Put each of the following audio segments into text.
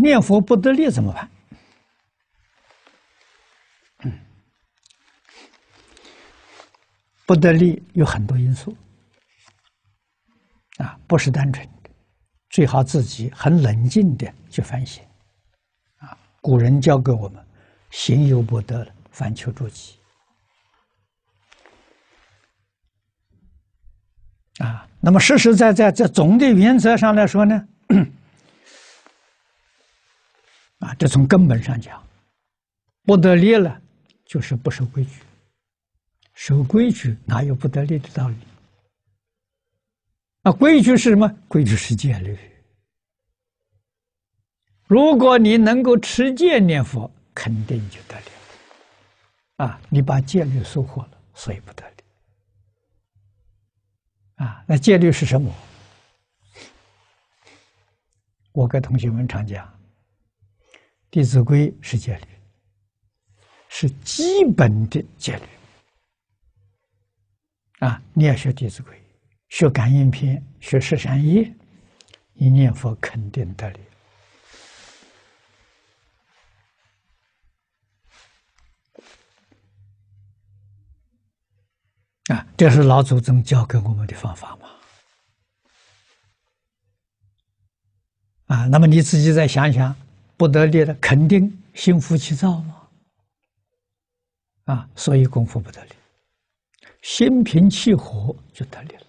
念佛不得力怎么办？不得力有很多因素啊，不是单纯的，最好自己很冷静的去反省啊。古人教给我们：行有不得，反求诸己啊。那么实实在在，在总的原则上来说呢？啊，这从根本上讲，不得力了，就是不守规矩。守规矩哪有不得力的道理？啊，规矩是什么？规矩是戒律。如果你能够持戒念佛，肯定就得力。啊，你把戒律收获了，所以不得力。啊，那戒律是什么？我跟同学们常讲，《弟子规》是戒律，是基本的戒律。啊，你要学《弟子规》，学《感应篇》，学《十三业》，一念佛肯定得力。啊，这是老祖宗教给我们的方法嘛。啊，那么你自己再想想，不得力的肯定心浮气躁嘛。啊，所以功夫不得力，心平气和就得力了。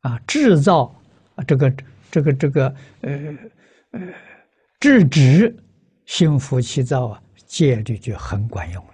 啊，制造啊这个这个这个呃呃制止心浮气躁啊，戒律就很管用了。